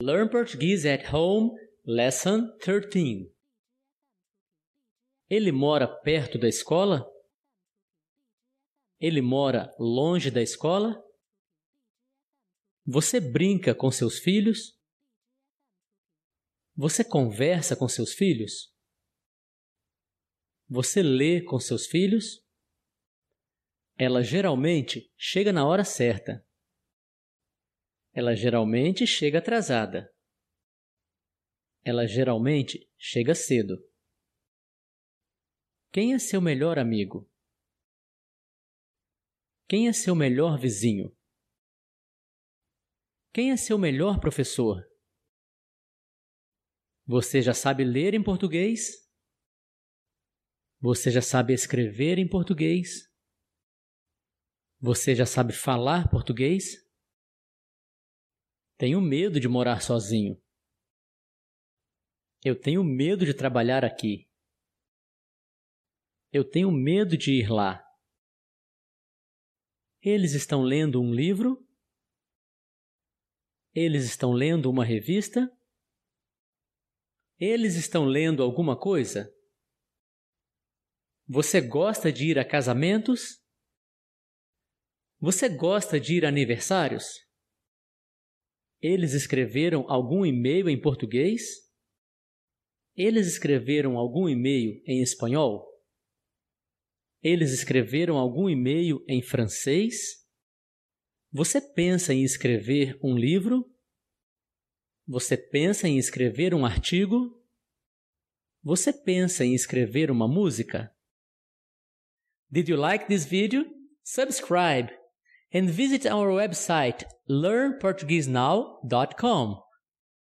Learn Portuguese at Home, Lesson 13. Ele mora perto da escola? Ele mora longe da escola? Você brinca com seus filhos? Você conversa com seus filhos? Você lê com seus filhos? Ela geralmente chega na hora certa. Ela geralmente chega atrasada. Ela geralmente chega cedo. Quem é seu melhor amigo? Quem é seu melhor vizinho? Quem é seu melhor professor? Você já sabe ler em português? Você já sabe escrever em português? Você já sabe falar português? Tenho medo de morar sozinho. Eu tenho medo de trabalhar aqui. Eu tenho medo de ir lá. Eles estão lendo um livro? Eles estão lendo uma revista? Eles estão lendo alguma coisa? Você gosta de ir a casamentos? Você gosta de ir a aniversários? Eles escreveram algum e-mail em português? Eles escreveram algum e-mail em espanhol? Eles escreveram algum e-mail em francês? Você pensa em escrever um livro? Você pensa em escrever um artigo? Você pensa em escrever uma música? Did you like this video? Subscribe and visit our website learnportuguesenow.com.